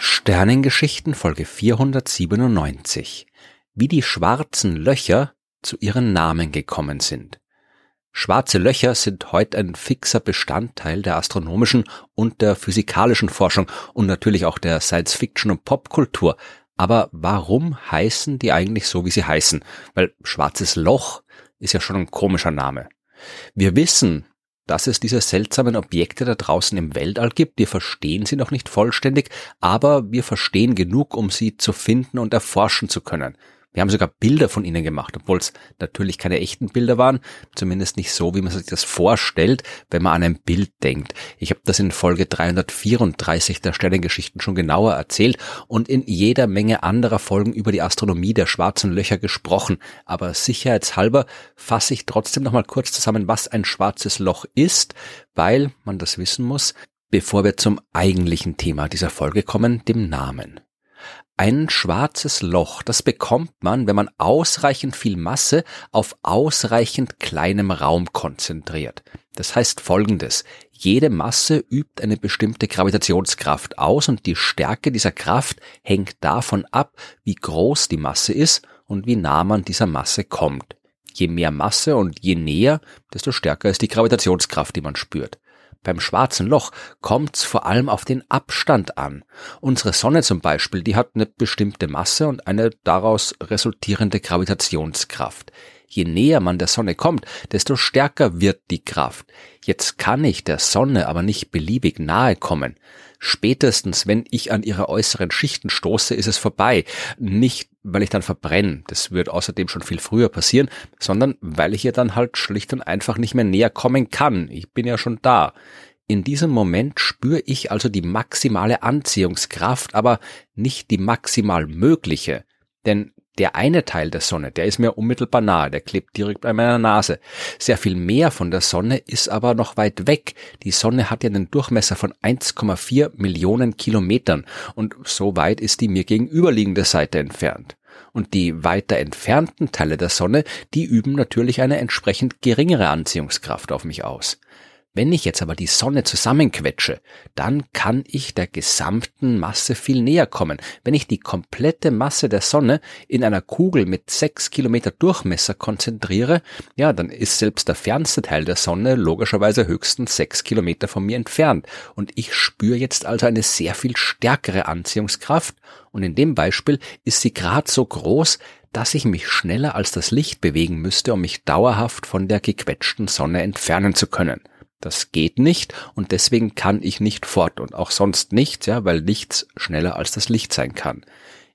Sternengeschichten Folge 497 Wie die schwarzen Löcher zu ihren Namen gekommen sind. Schwarze Löcher sind heute ein fixer Bestandteil der astronomischen und der physikalischen Forschung und natürlich auch der Science-Fiction und Popkultur. Aber warum heißen die eigentlich so, wie sie heißen? Weil schwarzes Loch ist ja schon ein komischer Name. Wir wissen, dass es diese seltsamen Objekte da draußen im Weltall gibt. Wir verstehen sie noch nicht vollständig, aber wir verstehen genug, um sie zu finden und erforschen zu können. Wir haben sogar Bilder von ihnen gemacht, obwohl es natürlich keine echten Bilder waren, zumindest nicht so, wie man sich das vorstellt, wenn man an ein Bild denkt. Ich habe das in Folge 334 der Sternengeschichten schon genauer erzählt und in jeder Menge anderer Folgen über die Astronomie der schwarzen Löcher gesprochen. Aber sicherheitshalber fasse ich trotzdem nochmal kurz zusammen, was ein schwarzes Loch ist, weil man das wissen muss, bevor wir zum eigentlichen Thema dieser Folge kommen, dem Namen. Ein schwarzes Loch, das bekommt man, wenn man ausreichend viel Masse auf ausreichend kleinem Raum konzentriert. Das heißt folgendes. Jede Masse übt eine bestimmte Gravitationskraft aus und die Stärke dieser Kraft hängt davon ab, wie groß die Masse ist und wie nah man dieser Masse kommt. Je mehr Masse und je näher, desto stärker ist die Gravitationskraft, die man spürt. Beim schwarzen Loch kommt's vor allem auf den Abstand an. Unsere Sonne zum Beispiel, die hat eine bestimmte Masse und eine daraus resultierende Gravitationskraft. Je näher man der Sonne kommt, desto stärker wird die Kraft. Jetzt kann ich der Sonne aber nicht beliebig nahe kommen. Spätestens, wenn ich an ihre äußeren Schichten stoße, ist es vorbei. Nicht, weil ich dann verbrenne, das wird außerdem schon viel früher passieren, sondern weil ich ihr dann halt schlicht und einfach nicht mehr näher kommen kann. Ich bin ja schon da. In diesem Moment spüre ich also die maximale Anziehungskraft, aber nicht die maximal mögliche. Denn der eine Teil der Sonne, der ist mir unmittelbar nahe, der klebt direkt bei meiner Nase. Sehr viel mehr von der Sonne ist aber noch weit weg. Die Sonne hat ja einen Durchmesser von 1,4 Millionen Kilometern und so weit ist die mir gegenüberliegende Seite entfernt. Und die weiter entfernten Teile der Sonne, die üben natürlich eine entsprechend geringere Anziehungskraft auf mich aus. Wenn ich jetzt aber die Sonne zusammenquetsche, dann kann ich der gesamten Masse viel näher kommen. Wenn ich die komplette Masse der Sonne in einer Kugel mit sechs Kilometer Durchmesser konzentriere, ja, dann ist selbst der fernste Teil der Sonne logischerweise höchstens sechs Kilometer von mir entfernt. Und ich spüre jetzt also eine sehr viel stärkere Anziehungskraft. Und in dem Beispiel ist sie gerade so groß, dass ich mich schneller als das Licht bewegen müsste, um mich dauerhaft von der gequetschten Sonne entfernen zu können. Das geht nicht und deswegen kann ich nicht fort und auch sonst nichts, ja, weil nichts schneller als das Licht sein kann.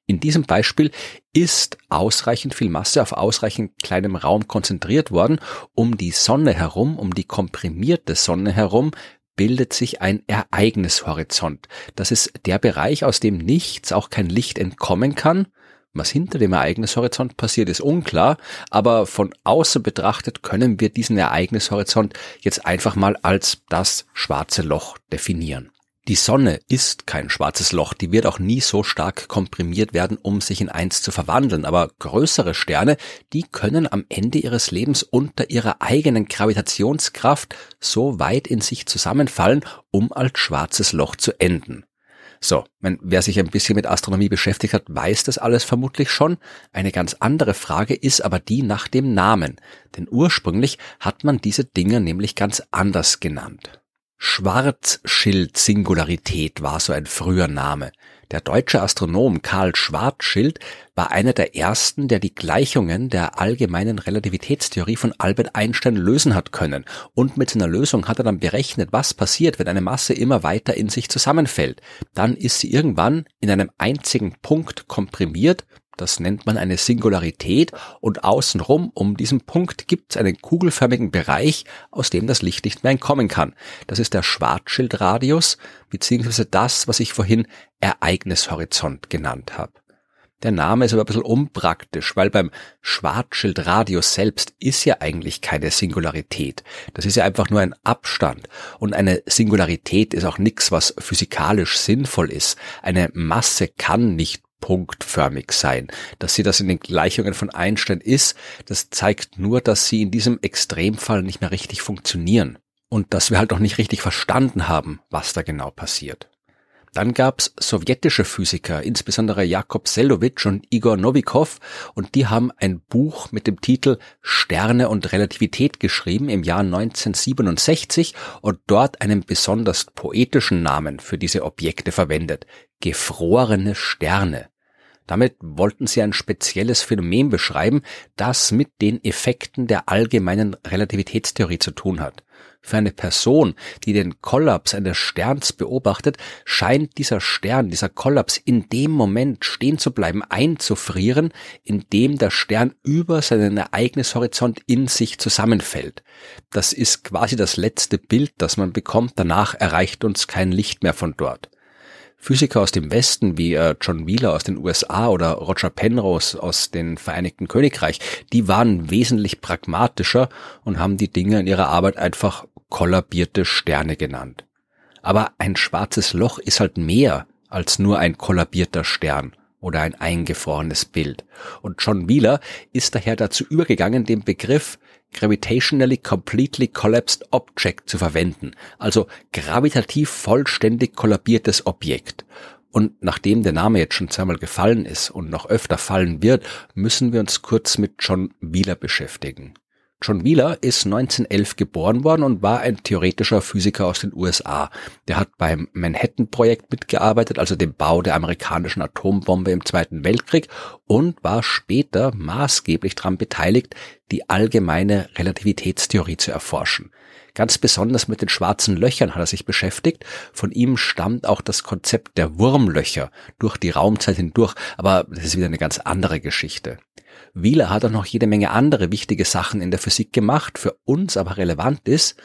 In diesem Beispiel ist ausreichend viel Masse auf ausreichend kleinem Raum konzentriert worden. Um die Sonne herum, um die komprimierte Sonne herum, bildet sich ein Ereignishorizont. Das ist der Bereich, aus dem nichts, auch kein Licht entkommen kann was hinter dem Ereignishorizont passiert, ist unklar, aber von außen betrachtet können wir diesen Ereignishorizont jetzt einfach mal als das schwarze Loch definieren. Die Sonne ist kein schwarzes Loch, die wird auch nie so stark komprimiert werden, um sich in eins zu verwandeln, aber größere Sterne, die können am Ende ihres Lebens unter ihrer eigenen Gravitationskraft so weit in sich zusammenfallen, um als schwarzes Loch zu enden. So, wenn, wer sich ein bisschen mit Astronomie beschäftigt hat, weiß das alles vermutlich schon. Eine ganz andere Frage ist aber die nach dem Namen. Denn ursprünglich hat man diese Dinge nämlich ganz anders genannt. Schwarzschild-Singularität war so ein früher Name. Der deutsche Astronom Karl Schwarzschild war einer der ersten, der die Gleichungen der allgemeinen Relativitätstheorie von Albert Einstein lösen hat können. Und mit seiner Lösung hat er dann berechnet, was passiert, wenn eine Masse immer weiter in sich zusammenfällt. Dann ist sie irgendwann in einem einzigen Punkt komprimiert das nennt man eine Singularität und außenrum um diesen Punkt gibt es einen kugelförmigen Bereich, aus dem das Licht nicht mehr entkommen kann. Das ist der Schwarzschildradius, beziehungsweise das, was ich vorhin Ereignishorizont genannt habe. Der Name ist aber ein bisschen unpraktisch, weil beim Schwarzschildradius selbst ist ja eigentlich keine Singularität. Das ist ja einfach nur ein Abstand. Und eine Singularität ist auch nichts, was physikalisch sinnvoll ist. Eine Masse kann nicht punktförmig sein. Dass sie das in den Gleichungen von Einstein ist, das zeigt nur, dass sie in diesem Extremfall nicht mehr richtig funktionieren. Und dass wir halt auch nicht richtig verstanden haben, was da genau passiert. Dann gab's sowjetische Physiker, insbesondere Jakob Seldowitsch und Igor Novikov, und die haben ein Buch mit dem Titel Sterne und Relativität geschrieben im Jahr 1967 und dort einen besonders poetischen Namen für diese Objekte verwendet. Gefrorene Sterne. Damit wollten sie ein spezielles Phänomen beschreiben, das mit den Effekten der allgemeinen Relativitätstheorie zu tun hat. Für eine Person, die den Kollaps eines Sterns beobachtet, scheint dieser Stern, dieser Kollaps in dem Moment stehen zu bleiben, einzufrieren, in dem der Stern über seinen Ereignishorizont in sich zusammenfällt. Das ist quasi das letzte Bild, das man bekommt, danach erreicht uns kein Licht mehr von dort. Physiker aus dem Westen wie äh, John Wheeler aus den USA oder Roger Penrose aus den Vereinigten Königreich, die waren wesentlich pragmatischer und haben die Dinge in ihrer Arbeit einfach kollabierte Sterne genannt. Aber ein schwarzes Loch ist halt mehr als nur ein kollabierter Stern oder ein eingefrorenes Bild. Und John Wheeler ist daher dazu übergegangen, den Begriff gravitationally completely collapsed object zu verwenden, also gravitativ vollständig kollabiertes Objekt. Und nachdem der Name jetzt schon zweimal gefallen ist und noch öfter fallen wird, müssen wir uns kurz mit John Wheeler beschäftigen. John Wheeler ist 1911 geboren worden und war ein theoretischer Physiker aus den USA. Der hat beim Manhattan-Projekt mitgearbeitet, also dem Bau der amerikanischen Atombombe im Zweiten Weltkrieg und war später maßgeblich daran beteiligt, die allgemeine Relativitätstheorie zu erforschen. Ganz besonders mit den schwarzen Löchern hat er sich beschäftigt. Von ihm stammt auch das Konzept der Wurmlöcher durch die Raumzeit hindurch, aber das ist wieder eine ganz andere Geschichte. Wheeler hat auch noch jede Menge andere wichtige Sachen in der Physik gemacht, für uns aber relevant ist,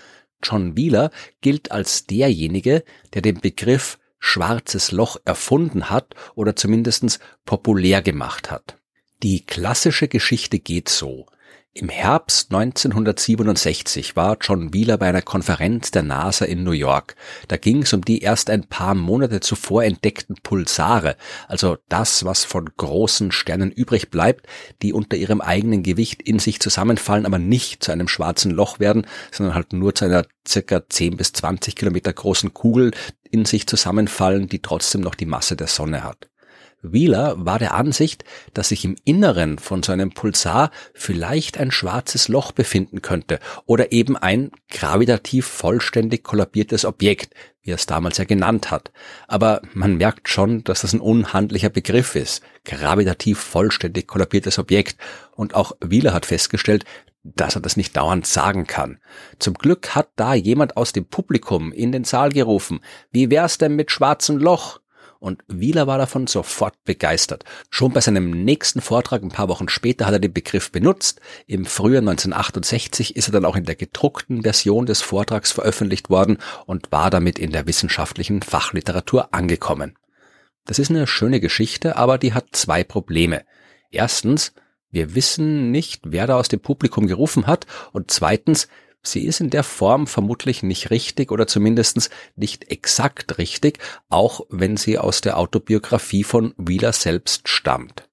John Wheeler gilt als derjenige, der den Begriff schwarzes Loch erfunden hat oder zumindestens populär gemacht hat. Die klassische Geschichte geht so. Im Herbst 1967 war John Wheeler bei einer Konferenz der NASA in New York. Da ging es um die erst ein paar Monate zuvor entdeckten Pulsare, also das, was von großen Sternen übrig bleibt, die unter ihrem eigenen Gewicht in sich zusammenfallen, aber nicht zu einem schwarzen Loch werden, sondern halt nur zu einer circa 10 bis 20 Kilometer großen Kugel in sich zusammenfallen, die trotzdem noch die Masse der Sonne hat. Wheeler war der Ansicht, dass sich im Inneren von so einem Pulsar vielleicht ein schwarzes Loch befinden könnte oder eben ein gravitativ vollständig kollabiertes Objekt, wie er es damals ja genannt hat. Aber man merkt schon, dass das ein unhandlicher Begriff ist. Gravitativ vollständig kollabiertes Objekt. Und auch Wheeler hat festgestellt, dass er das nicht dauernd sagen kann. Zum Glück hat da jemand aus dem Publikum in den Saal gerufen, wie wär's denn mit schwarzem Loch? Und Wieler war davon sofort begeistert. Schon bei seinem nächsten Vortrag ein paar Wochen später hat er den Begriff benutzt. Im Frühjahr 1968 ist er dann auch in der gedruckten Version des Vortrags veröffentlicht worden und war damit in der wissenschaftlichen Fachliteratur angekommen. Das ist eine schöne Geschichte, aber die hat zwei Probleme. Erstens, wir wissen nicht, wer da aus dem Publikum gerufen hat und zweitens, Sie ist in der Form vermutlich nicht richtig oder zumindest nicht exakt richtig, auch wenn sie aus der Autobiografie von Wheeler selbst stammt.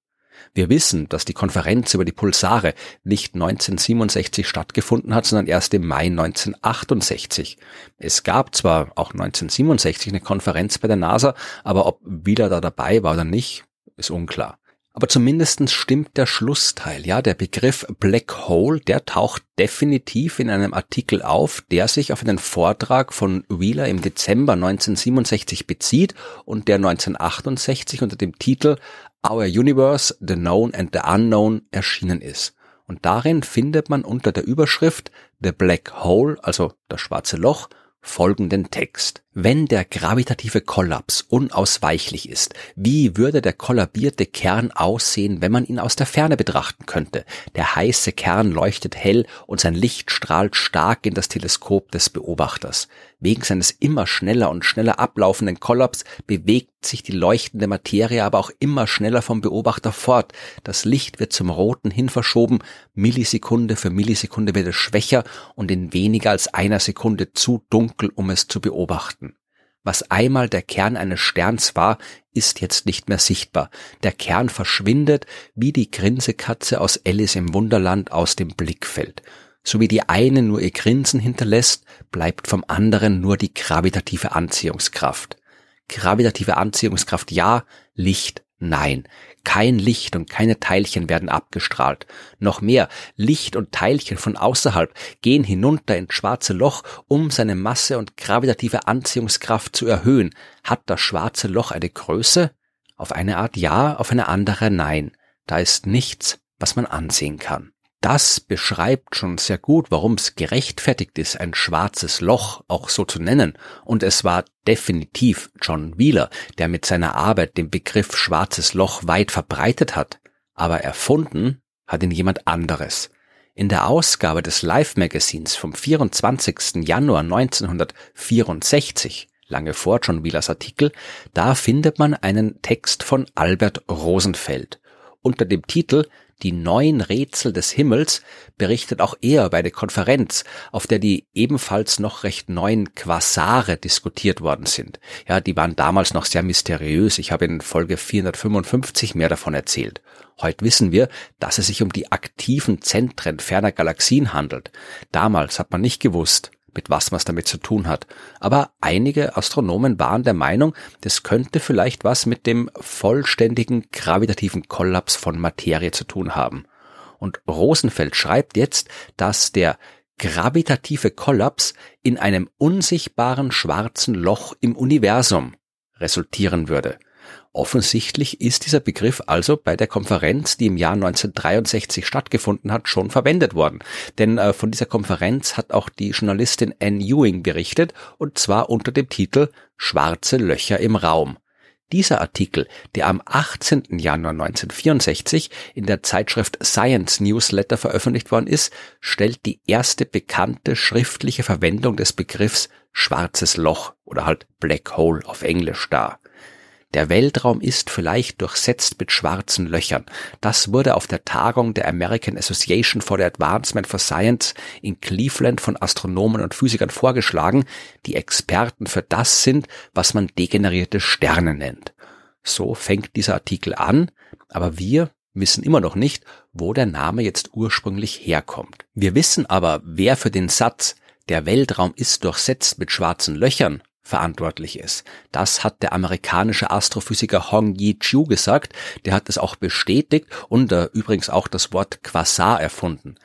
Wir wissen, dass die Konferenz über die Pulsare nicht 1967 stattgefunden hat, sondern erst im Mai 1968. Es gab zwar auch 1967 eine Konferenz bei der NASA, aber ob Wheeler da dabei war oder nicht, ist unklar. Aber zumindestens stimmt der Schlussteil, ja, der Begriff Black Hole, der taucht definitiv in einem Artikel auf, der sich auf einen Vortrag von Wheeler im Dezember 1967 bezieht und der 1968 unter dem Titel Our Universe, the Known and the Unknown erschienen ist. Und darin findet man unter der Überschrift The Black Hole, also das schwarze Loch, folgenden Text. Wenn der gravitative Kollaps unausweichlich ist, wie würde der kollabierte Kern aussehen, wenn man ihn aus der Ferne betrachten könnte? Der heiße Kern leuchtet hell und sein Licht strahlt stark in das Teleskop des Beobachters. Wegen seines immer schneller und schneller ablaufenden Kollaps bewegt sich die leuchtende Materie aber auch immer schneller vom Beobachter fort. Das Licht wird zum Roten hin verschoben, Millisekunde für Millisekunde wird es schwächer und in weniger als einer Sekunde zu dunkel, um es zu beobachten. Was einmal der Kern eines Sterns war, ist jetzt nicht mehr sichtbar. Der Kern verschwindet, wie die Grinsekatze aus Alice im Wunderland aus dem Blickfeld. So wie die eine nur ihr Grinsen hinterlässt, bleibt vom anderen nur die gravitative Anziehungskraft. Gravitative Anziehungskraft ja, Licht nein. Kein Licht und keine Teilchen werden abgestrahlt. Noch mehr, Licht und Teilchen von außerhalb gehen hinunter ins schwarze Loch, um seine Masse und gravitative Anziehungskraft zu erhöhen. Hat das schwarze Loch eine Größe? Auf eine Art ja, auf eine andere nein. Da ist nichts, was man ansehen kann. Das beschreibt schon sehr gut, warum es gerechtfertigt ist, ein schwarzes Loch auch so zu nennen. Und es war definitiv John Wheeler, der mit seiner Arbeit den Begriff schwarzes Loch weit verbreitet hat. Aber erfunden hat ihn jemand anderes. In der Ausgabe des Life Magazins vom 24. Januar 1964, lange vor John Wheelers Artikel, da findet man einen Text von Albert Rosenfeld unter dem Titel die neuen Rätsel des Himmels berichtet auch er bei der Konferenz, auf der die ebenfalls noch recht neuen Quasare diskutiert worden sind. Ja, die waren damals noch sehr mysteriös. Ich habe in Folge 455 mehr davon erzählt. Heute wissen wir, dass es sich um die aktiven Zentren ferner Galaxien handelt. Damals hat man nicht gewusst, mit was man es damit zu tun hat. Aber einige Astronomen waren der Meinung, das könnte vielleicht was mit dem vollständigen gravitativen Kollaps von Materie zu tun haben. Und Rosenfeld schreibt jetzt, dass der gravitative Kollaps in einem unsichtbaren schwarzen Loch im Universum resultieren würde. Offensichtlich ist dieser Begriff also bei der Konferenz, die im Jahr 1963 stattgefunden hat, schon verwendet worden. Denn äh, von dieser Konferenz hat auch die Journalistin Anne Ewing berichtet, und zwar unter dem Titel Schwarze Löcher im Raum. Dieser Artikel, der am 18. Januar 1964 in der Zeitschrift Science Newsletter veröffentlicht worden ist, stellt die erste bekannte schriftliche Verwendung des Begriffs schwarzes Loch oder halt Black Hole auf Englisch dar. Der Weltraum ist vielleicht durchsetzt mit schwarzen Löchern. Das wurde auf der Tagung der American Association for the Advancement for Science in Cleveland von Astronomen und Physikern vorgeschlagen, die Experten für das sind, was man degenerierte Sterne nennt. So fängt dieser Artikel an, aber wir wissen immer noch nicht, wo der Name jetzt ursprünglich herkommt. Wir wissen aber, wer für den Satz der Weltraum ist durchsetzt mit schwarzen Löchern verantwortlich ist. Das hat der amerikanische Astrophysiker Hong Yi-Chiu gesagt. Der hat es auch bestätigt und äh, übrigens auch das Wort Quasar erfunden.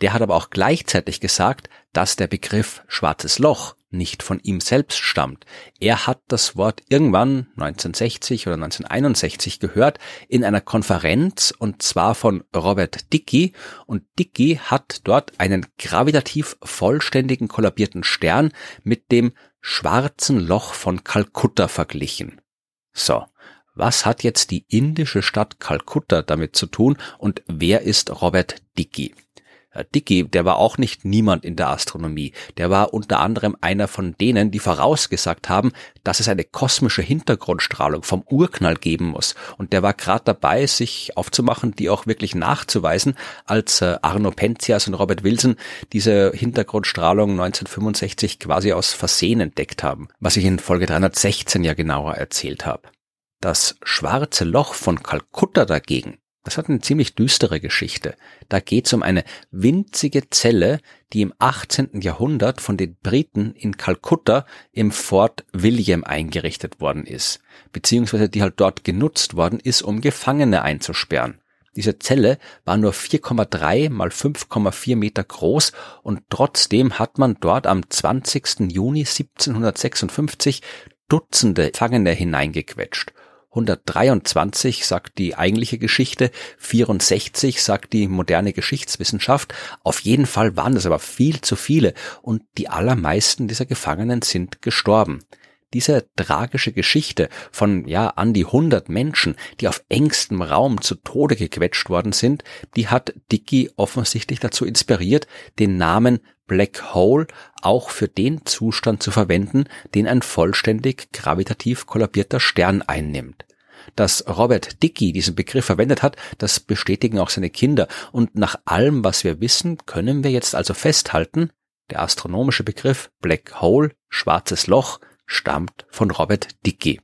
Der hat aber auch gleichzeitig gesagt, dass der Begriff schwarzes Loch nicht von ihm selbst stammt. Er hat das Wort irgendwann 1960 oder 1961 gehört in einer Konferenz und zwar von Robert Dickey und Dickey hat dort einen gravitativ vollständigen kollabierten Stern mit dem schwarzen Loch von Kalkutta verglichen. So, was hat jetzt die indische Stadt Kalkutta damit zu tun und wer ist Robert Dickey? Dickey, der war auch nicht niemand in der Astronomie. Der war unter anderem einer von denen, die vorausgesagt haben, dass es eine kosmische Hintergrundstrahlung vom Urknall geben muss. Und der war gerade dabei, sich aufzumachen, die auch wirklich nachzuweisen, als äh, Arno Penzias und Robert Wilson diese Hintergrundstrahlung 1965 quasi aus Versehen entdeckt haben, was ich in Folge 316 ja genauer erzählt habe. Das schwarze Loch von Kalkutta dagegen, das hat eine ziemlich düstere Geschichte. Da geht es um eine winzige Zelle, die im 18. Jahrhundert von den Briten in Kalkutta im Fort William eingerichtet worden ist, beziehungsweise die halt dort genutzt worden ist, um Gefangene einzusperren. Diese Zelle war nur 4,3 mal 5,4 Meter groß und trotzdem hat man dort am 20. Juni 1756 Dutzende Gefangene hineingequetscht 123 sagt die eigentliche Geschichte, 64 sagt die moderne Geschichtswissenschaft. Auf jeden Fall waren das aber viel zu viele und die allermeisten dieser Gefangenen sind gestorben. Diese tragische Geschichte von, ja, an die 100 Menschen, die auf engstem Raum zu Tode gequetscht worden sind, die hat Dickey offensichtlich dazu inspiriert, den Namen Black Hole auch für den Zustand zu verwenden, den ein vollständig gravitativ kollabierter Stern einnimmt. Dass Robert Dickey diesen Begriff verwendet hat, das bestätigen auch seine Kinder. Und nach allem, was wir wissen, können wir jetzt also festhalten, der astronomische Begriff Black Hole, schwarzes Loch, stammt von Robert Dickey.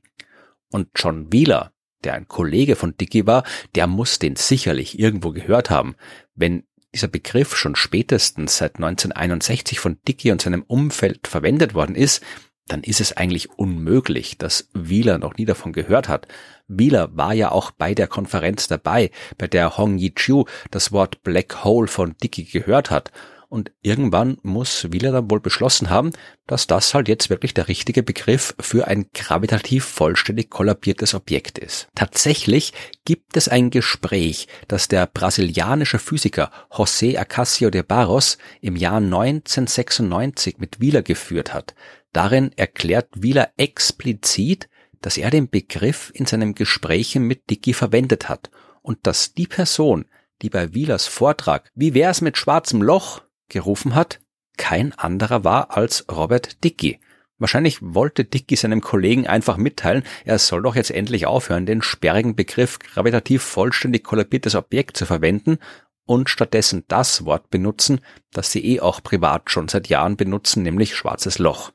Und John Wheeler, der ein Kollege von Dickey war, der muss den sicherlich irgendwo gehört haben. Wenn dieser Begriff schon spätestens seit 1961 von Dickey und seinem Umfeld verwendet worden ist, dann ist es eigentlich unmöglich, dass Wheeler noch nie davon gehört hat. Wheeler war ja auch bei der Konferenz dabei, bei der Hong Yi-Chiu das Wort Black Hole von Dickey gehört hat. Und irgendwann muss Wheeler dann wohl beschlossen haben, dass das halt jetzt wirklich der richtige Begriff für ein gravitativ vollständig kollabiertes Objekt ist. Tatsächlich gibt es ein Gespräch, das der brasilianische Physiker José Acasio de Barros im Jahr 1996 mit Wheeler geführt hat. Darin erklärt Wheeler explizit, dass er den Begriff in seinem Gesprächen mit Dickey verwendet hat und dass die Person, die bei Wheelers Vortrag Wie wär's mit schwarzem Loch gerufen hat, kein anderer war als Robert Dickey. Wahrscheinlich wollte Dickey seinem Kollegen einfach mitteilen, er soll doch jetzt endlich aufhören, den sperrigen Begriff gravitativ vollständig kollabiertes Objekt zu verwenden und stattdessen das Wort benutzen, das sie eh auch privat schon seit Jahren benutzen, nämlich schwarzes Loch.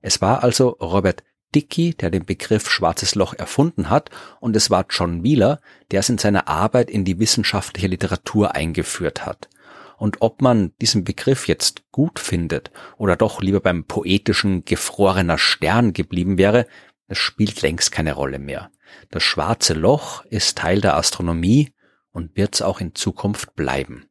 Es war also Robert Dickey, der den Begriff schwarzes Loch erfunden hat, und es war John Wheeler, der es in seiner Arbeit in die wissenschaftliche Literatur eingeführt hat. Und ob man diesen Begriff jetzt gut findet oder doch lieber beim poetischen gefrorener Stern geblieben wäre, das spielt längst keine Rolle mehr. Das schwarze Loch ist Teil der Astronomie und wird's auch in Zukunft bleiben.